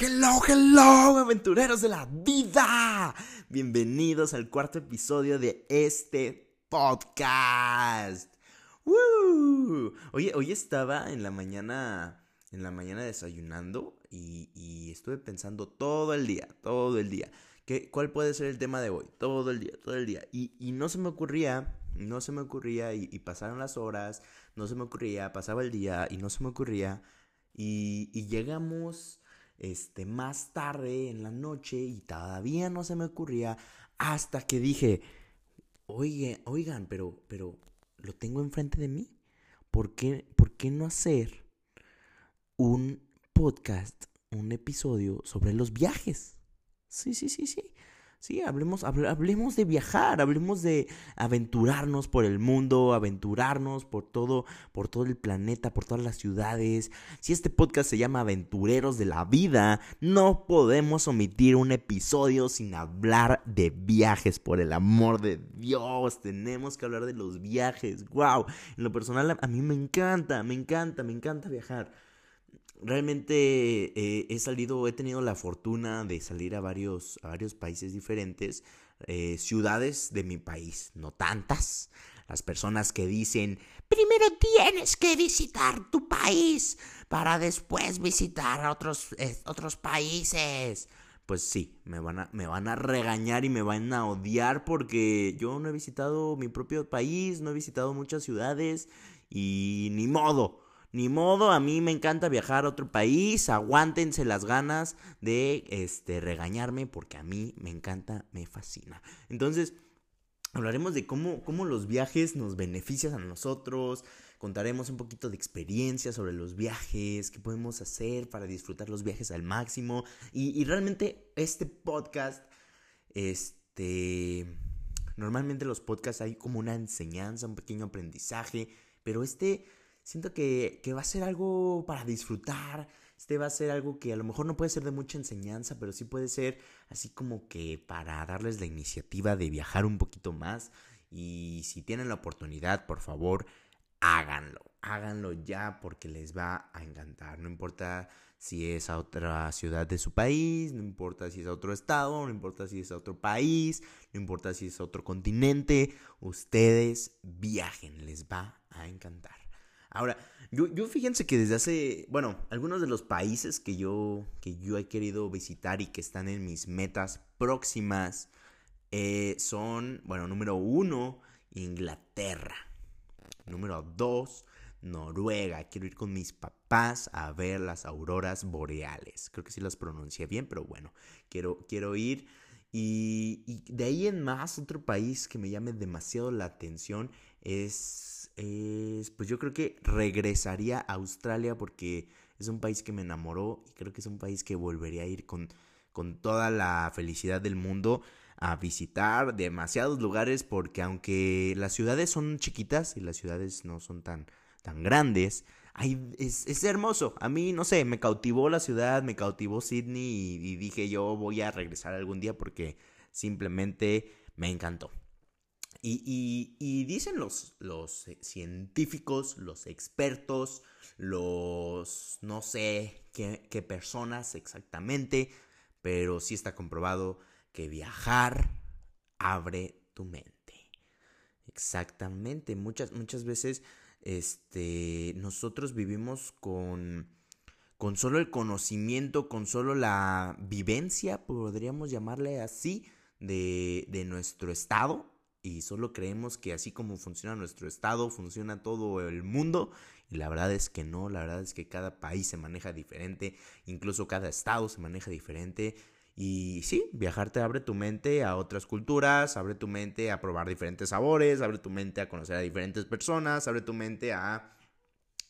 Hello, hello, aventureros de la vida. Bienvenidos al cuarto episodio de este podcast. Oye, hoy estaba en la mañana, en la mañana desayunando y, estuve pensando todo el día, todo el día. ¿Qué, ¿Cuál puede ser el tema de hoy? Todo el día, todo el día. Y, no se me ocurría, no se me ocurría y, y, pasaron las horas, no se me ocurría, pasaba el día y no se me ocurría. Y, y llegamos este, más tarde en la noche y todavía no se me ocurría hasta que dije, oye, oigan, pero, pero lo tengo enfrente de mí. ¿Por qué, ¿Por qué no hacer un podcast, un episodio sobre los viajes? Sí, sí, sí, sí. Sí, hablemos, hablemos de viajar, hablemos de aventurarnos por el mundo, aventurarnos por todo, por todo el planeta, por todas las ciudades. Si este podcast se llama Aventureros de la Vida, no podemos omitir un episodio sin hablar de viajes, por el amor de Dios. Tenemos que hablar de los viajes. Wow. En lo personal a mí me encanta, me encanta, me encanta viajar realmente eh, he salido, he tenido la fortuna de salir a varios, a varios países diferentes, eh, ciudades de mi país, no tantas. Las personas que dicen, primero tienes que visitar tu país para después visitar otros, eh, otros países. Pues sí, me van, a, me van a regañar y me van a odiar porque yo no he visitado mi propio país, no he visitado muchas ciudades y ni modo. Ni modo, a mí me encanta viajar a otro país, aguántense las ganas de este regañarme porque a mí me encanta, me fascina. Entonces, hablaremos de cómo, cómo los viajes nos benefician a nosotros, contaremos un poquito de experiencia sobre los viajes, qué podemos hacer para disfrutar los viajes al máximo y, y realmente este podcast, este, normalmente los podcasts hay como una enseñanza, un pequeño aprendizaje, pero este siento que, va a ser algo para disfrutar. Este va a ser algo que a lo mejor no puede ser de mucha enseñanza, pero sí puede ser así como que para darles la iniciativa de viajar un poquito más. Y si tienen la oportunidad, por favor, háganlo. Háganlo ya porque les va a encantar. No importa si es a otra ciudad de su país, no importa si es a otro estado, no importa si es a otro país, no importa si es a otro continente. Ustedes viajen, les va a encantar. Ahora, yo, yo fíjense que desde hace, bueno, algunos de los países que yo, que yo he querido visitar y que están en mis metas próximas eh, son, bueno, número uno, Inglaterra. Número dos, Noruega. Quiero ir con mis papás a ver las auroras boreales. Creo que sí las pronuncié bien, pero bueno, quiero, quiero ir. Y, y de ahí en más, otro país que me llame demasiado la atención es pues yo creo que regresaría a Australia porque es un país que me enamoró y creo que es un país que volvería a ir con, con toda la felicidad del mundo a visitar demasiados lugares porque aunque las ciudades son chiquitas y las ciudades no son tan, tan grandes, es, es, hermoso. A mí, no sé, me cautivó la ciudad, me cautivó Sydney y dije yo voy a regresar algún día porque simplemente me encantó. Y, dicen los, los eh, científicos, los expertos, los no sé qué, qué, personas exactamente, pero sí está comprobado que viajar abre tu mente. Exactamente, muchas, muchas veces este, nosotros vivimos con, con solo el conocimiento, con solo la vivencia, podríamos llamarle así, de, de nuestro estado y solo creemos que así como funciona nuestro estado, funciona todo el mundo. Y la verdad es que no, la verdad es que cada país se maneja diferente, incluso cada estado se maneja diferente. Y sí, viajar te abre tu mente a otras culturas, abre tu mente a probar diferentes sabores, abre tu mente a conocer a diferentes personas, abre tu mente a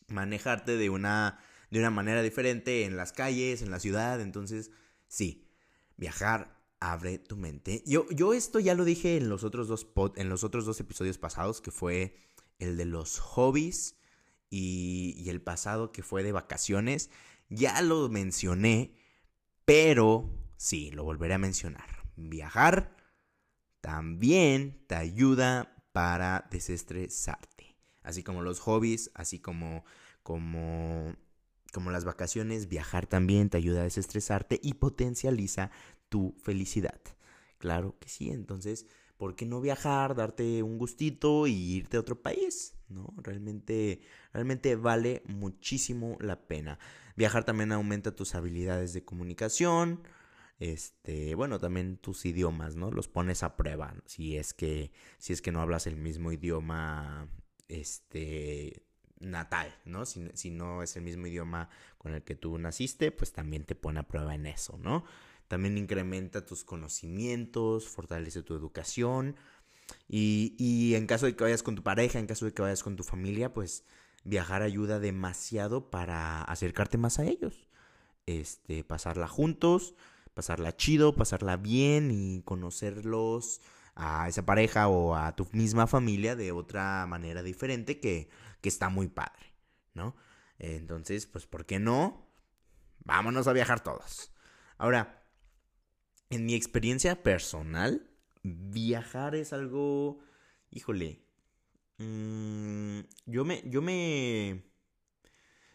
manejarte de una, de una manera diferente en las calles, en la ciudad. Entonces, sí, viajar abre tu mente. Yo, yo esto ya lo dije en los otros dos en los otros dos episodios pasados, que fue el de los hobbies y, y el pasado que fue de vacaciones. Ya lo mencioné, pero sí, lo volveré a mencionar. Viajar también te ayuda para desestresarte. Así como los hobbies, así como, como como las vacaciones, viajar también te ayuda a desestresarte y potencializa tu felicidad. Claro que sí, entonces, ¿por qué no viajar, darte un gustito y irte a otro país? ¿No? Realmente, realmente vale muchísimo la pena. Viajar también aumenta tus habilidades de comunicación, este, bueno, también tus idiomas, ¿no? Los pones a prueba, si es que, si es que no hablas el mismo idioma, este, natal, ¿no? Si, si, no es el mismo idioma con el que tú naciste, pues también te pone a prueba en eso, ¿no? También incrementa tus conocimientos, fortalece tu educación. Y, y en caso de que vayas con tu pareja, en caso de que vayas con tu familia, pues viajar ayuda demasiado para acercarte más a ellos. Este, pasarla juntos, pasarla chido, pasarla bien y conocerlos a esa pareja o a tu misma familia de otra manera diferente que, que está muy padre, ¿no? Entonces, pues, ¿por qué no? Vámonos a viajar todos. Ahora, en mi experiencia personal, viajar es algo, híjole, mmm, yo me, yo me,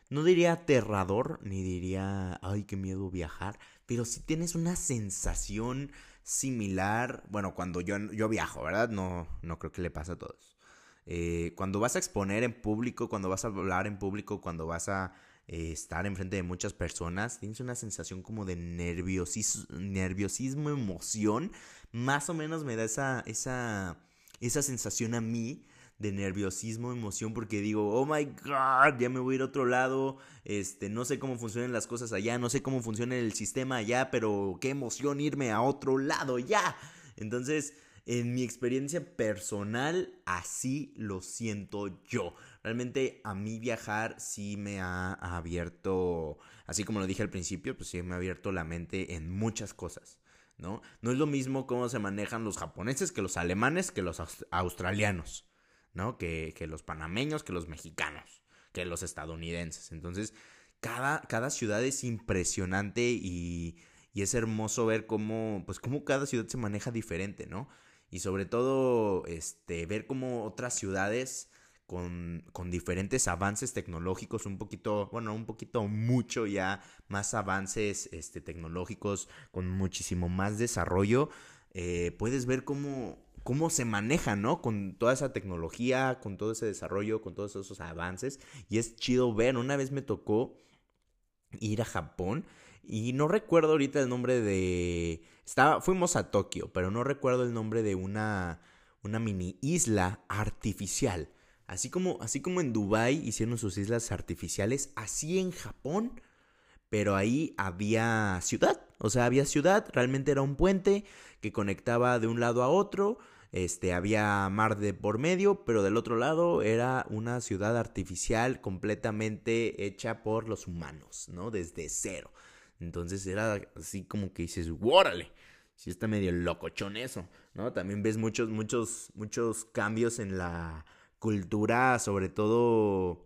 no diría aterrador, ni diría, ay, qué miedo viajar, pero si tienes una sensación similar, bueno, cuando yo, yo viajo, ¿verdad? No, no creo que le pase a todos. Eh, cuando vas a exponer en público, cuando vas a hablar en público, cuando vas a eh, estar enfrente de muchas personas, tienes una sensación como de nerviosismo, nerviosismo, emoción. Más o menos me da esa, esa, esa sensación a mí de nerviosismo, emoción, porque digo, oh my god, ya me voy a ir a otro lado, este, no sé cómo funcionan las cosas allá, no sé cómo funciona el sistema allá, pero qué emoción irme a otro lado ya. Entonces, en mi experiencia personal, así lo siento yo. Realmente a mí viajar sí me ha abierto, así como lo dije al principio, pues sí me ha abierto la mente en muchas cosas. ¿No? No es lo mismo cómo se manejan los japoneses que los alemanes que los australianos. ¿no? Que, los panameños, que los mexicanos, que los estadounidenses. Entonces, cada, cada ciudad es impresionante y, es hermoso ver cómo, pues cómo cada ciudad se maneja diferente, ¿no? Y sobre todo, este, ver cómo otras ciudades con, diferentes avances tecnológicos, un poquito, bueno, un poquito mucho ya más avances este, tecnológicos, con muchísimo más desarrollo, eh, puedes ver cómo, cómo se maneja, ¿no? Con toda esa tecnología, con todo ese desarrollo, con todos esos avances. Y es chido ver. Una vez me tocó ir a Japón y no recuerdo ahorita el nombre de... Estaba, fuimos a Tokio, pero no recuerdo el nombre de una, una mini isla artificial. Así como, así como en Dubai hicieron sus islas artificiales, así en Japón, pero ahí había ciudad. O sea, había ciudad, realmente era un puente que conectaba de un lado a otro este, había mar de por medio, pero del otro lado era una ciudad artificial completamente hecha por los humanos, ¿no? Desde cero. Entonces era así como que dices, ¡órale! Sí está medio locochón eso, ¿no? También ves muchos, muchos, muchos cambios en la cultura, sobre todo...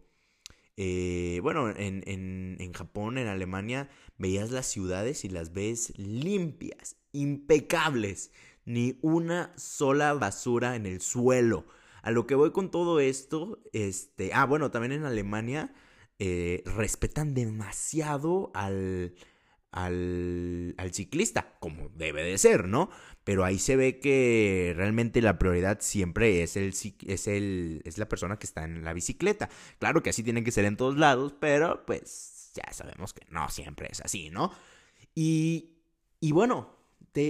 Eh, bueno, en, en, en Japón, en Alemania, veías las ciudades y las ves limpias, impecables ni una sola basura en el suelo. A lo que voy con todo esto, este, ah, bueno, también en Alemania eh, respetan demasiado al, al, al, ciclista, como debe de ser, ¿no? Pero ahí se ve que realmente la prioridad siempre es, el, es, el, es la persona que está en la bicicleta. Claro que así tiene que ser en todos lados, pero pues ya sabemos que no siempre es así, ¿no? Y, y bueno,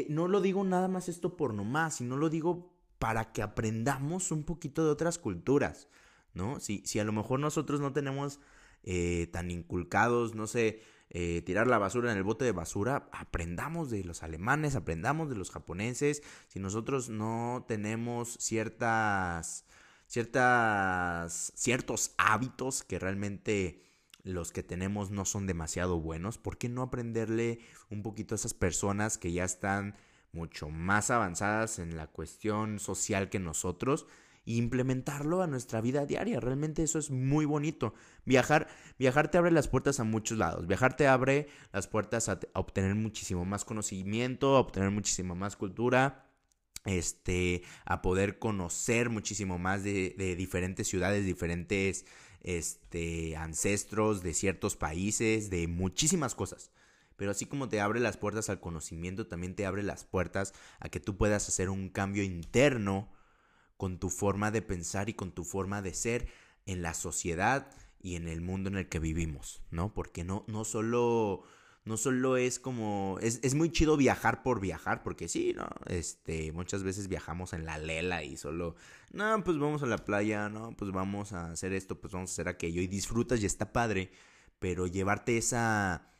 no lo digo nada más esto por nomás, sino lo digo para que aprendamos un poquito de otras culturas, ¿no? Si, si a lo mejor nosotros no tenemos eh, tan inculcados, no sé, eh, tirar la basura en el bote de basura, aprendamos de los alemanes, aprendamos de los japoneses. Si nosotros no tenemos ciertas, ciertas, ciertos hábitos que realmente los que tenemos no son demasiado buenos, ¿por qué no aprenderle un poquito a esas personas que ya están mucho más avanzadas en la cuestión social que nosotros e implementarlo a nuestra vida diaria? Realmente eso es muy bonito. Viajar, viajar te abre las puertas a muchos lados. Viajar te abre las puertas a, obtener muchísimo más conocimiento, a obtener muchísima más cultura, este, a poder conocer muchísimo más de, de diferentes ciudades, diferentes este, ancestros de ciertos países, de muchísimas cosas. Pero así como te abre las puertas al conocimiento, también te abre las puertas a que tú puedas hacer un cambio interno con tu forma de pensar y con tu forma de ser en la sociedad y en el mundo en el que vivimos, ¿no? Porque no, no solo no solo es como, es, es, muy chido viajar por viajar, porque sí, ¿no? Este, muchas veces viajamos en la lela y solo, no, pues vamos a la playa, no, pues vamos a hacer esto, pues vamos a hacer aquello y disfrutas y está padre, pero llevarte esa,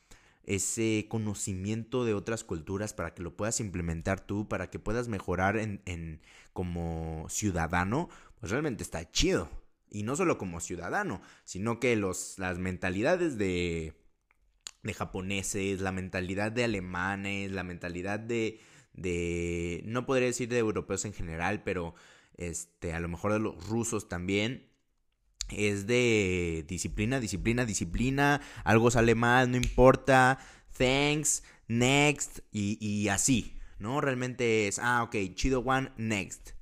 ese conocimiento de otras culturas para que lo puedas implementar tú, para que puedas mejorar en, en como ciudadano, pues realmente está chido. Y no solo como ciudadano, sino que los, las mentalidades de de japoneses, la mentalidad de alemanes, la mentalidad de, de, no podría decir de europeos en general, pero este, a lo mejor de los rusos también, es de disciplina, disciplina, disciplina, algo sale mal, no importa, thanks, next, y, y así, ¿no? Realmente es, ah, ok, chido one, next.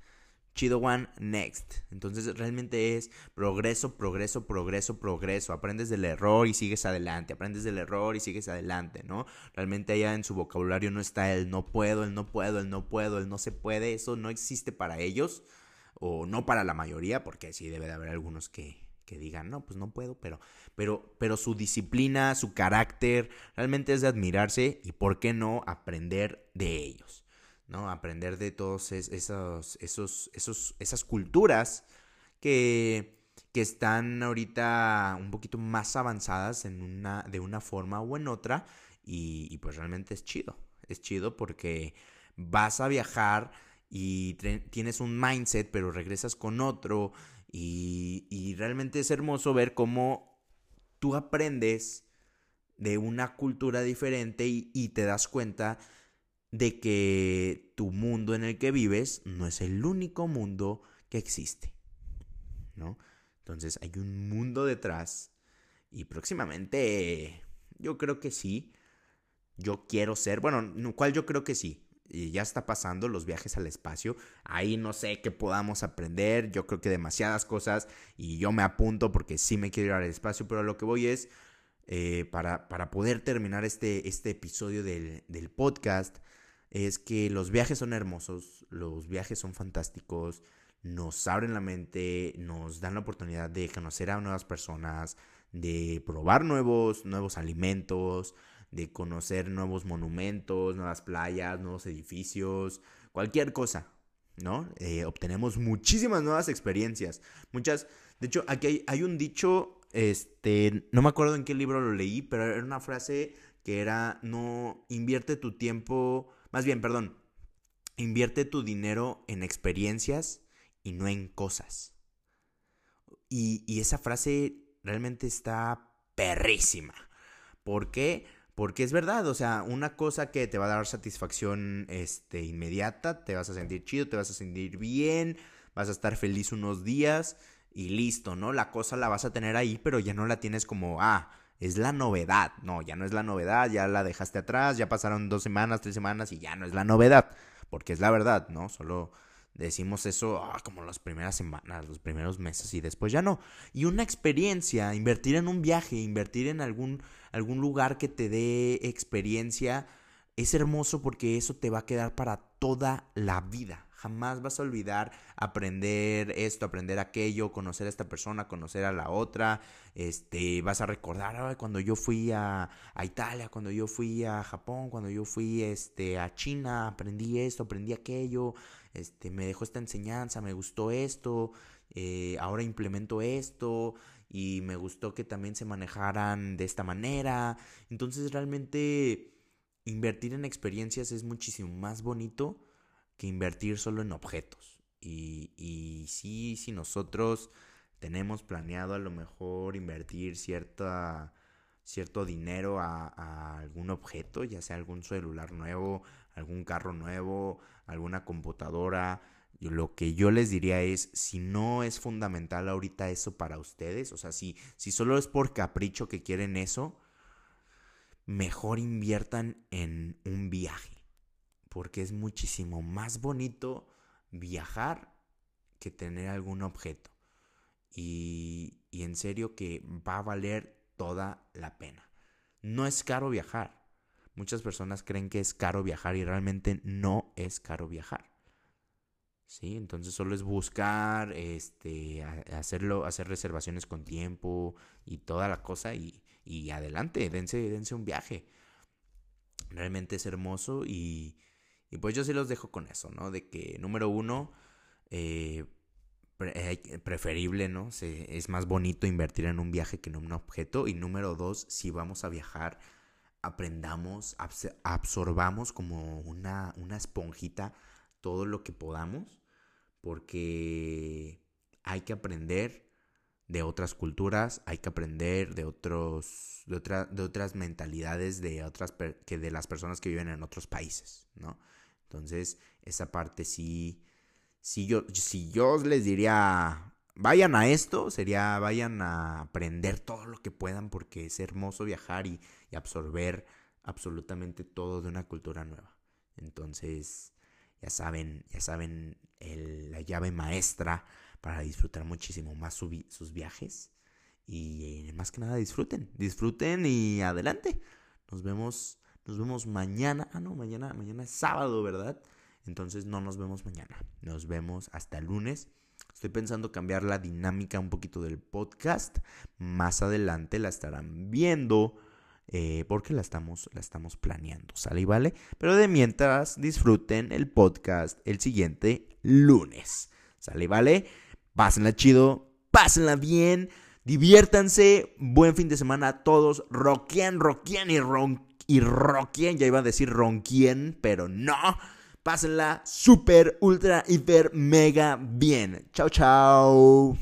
Chido One Next. Entonces realmente es progreso, progreso, progreso, progreso. Aprendes del error y sigues adelante. Aprendes del error y sigues adelante, ¿no? Realmente allá en su vocabulario no está el no puedo, el no puedo, el no puedo, el no se puede. Eso no existe para ellos. O no para la mayoría, porque sí debe de haber algunos que, que digan, no, pues no puedo, pero, pero, pero su disciplina, su carácter, realmente es de admirarse y por qué no aprender de ellos. ¿no? Aprender de todos esos, esos, esos, esas culturas que, que están ahorita un poquito más avanzadas en una, de una forma o en otra y, pues realmente es chido, es chido porque vas a viajar y tienes un mindset pero regresas con otro y, y realmente es hermoso ver cómo tú aprendes de una cultura diferente y, y te das cuenta de que tu mundo en el que vives no es el único mundo que existe, ¿no? Entonces hay un mundo detrás y próximamente yo creo que sí. Yo quiero ser, bueno, cual yo creo que sí. Y ya está pasando los viajes al espacio. Ahí no sé qué podamos aprender. Yo creo que demasiadas cosas. Y yo me apunto porque sí me quiero ir al espacio. Pero lo que voy es, eh, para, para, poder terminar este, este episodio del, del podcast, es que los viajes son hermosos, los viajes son fantásticos, nos abren la mente, nos dan la oportunidad de conocer a nuevas personas, de probar nuevos, nuevos alimentos, de conocer nuevos monumentos, nuevas playas, nuevos edificios, cualquier cosa, ¿no? Eh, obtenemos muchísimas nuevas experiencias. Muchas, de hecho, aquí hay, un dicho, este, no me acuerdo en qué libro lo leí, pero era una frase que era, no invierte tu tiempo más bien, perdón, invierte tu dinero en experiencias y no en cosas. Y, esa frase realmente está perrísima. ¿Por qué? Porque es verdad, o sea, una cosa que te va a dar satisfacción este, inmediata, te vas a sentir chido, te vas a sentir bien, vas a estar feliz unos días y listo, ¿no? La cosa la vas a tener ahí, pero ya no la tienes como, ah, es la novedad. No, ya no es la novedad, ya la dejaste atrás, ya pasaron dos semanas, tres semanas y ya no es la novedad, porque es la verdad, ¿no? Solo decimos eso ah, como las primeras semanas, los primeros meses y después ya no. Y una experiencia, invertir en un viaje, invertir en algún, algún lugar que te dé experiencia, es hermoso porque eso te va a quedar para toda la vida. Jamás vas a olvidar aprender esto, aprender aquello, conocer a esta persona, conocer a la otra. Este, vas a recordar cuando yo fui a, Italia, cuando yo fui a Japón, cuando yo fui este, a China, aprendí esto, aprendí aquello. Este, me dejó esta enseñanza, me gustó esto, eh, ahora implemento esto y me gustó que también se manejaran de esta manera. Entonces realmente invertir en experiencias es muchísimo más bonito que invertir solo en objetos. Y, y sí, si nosotros tenemos planeado a lo mejor invertir cierta, cierto dinero a, algún objeto, ya sea algún celular nuevo, algún carro nuevo, alguna computadora. Lo que yo les diría es, si no es fundamental ahorita eso para ustedes, o sea, si, si solo es por capricho que quieren eso, mejor inviertan en un viaje porque es muchísimo más bonito viajar que tener algún objeto. Y, y en serio que va a valer toda la pena. No es caro viajar. Muchas personas creen que es caro viajar y realmente no es caro viajar. ¿Sí? Entonces solo es buscar, este, hacerlo, hacer reservaciones con tiempo y toda la cosa y, y adelante, dense, dense un viaje. Realmente es hermoso y, y pues yo sí los dejo con eso, ¿no? De que número uno, eh, preferible, ¿no? Es más bonito invertir en un viaje que en un objeto. Y número dos, si vamos a viajar, aprendamos, absorbamos como una, una esponjita todo lo que podamos, porque hay que aprender de otras culturas, hay que aprender de otros, de, de otras mentalidades de otras que de las personas que viven en otros países, ¿no? Entonces, esa parte sí, yo, si yo les diría, vayan a esto, sería vayan a aprender todo lo que puedan porque es hermoso viajar y, absorber absolutamente todo de una cultura nueva. Entonces, ya saben, ya saben la llave maestra para disfrutar muchísimo más sus viajes. Y más que nada disfruten, disfruten y adelante. Nos vemos, nos vemos mañana. Ah, no, mañana, mañana es sábado, ¿verdad? Entonces no nos vemos mañana. Nos vemos hasta el lunes. Estoy pensando cambiar la dinámica un poquito del podcast. Más adelante la estarán viendo. Eh, porque la estamos, la estamos planeando, ¿sale y vale? Pero de mientras disfruten el podcast el siguiente lunes, ¿sale y vale? Pásenla chido, pásenla bien, diviértanse, buen fin de semana a todos, roquien, roquien y ron y ya iba a decir ronquien, pero no. Pásenla super, ultra, hiper, mega bien. Chao, chao.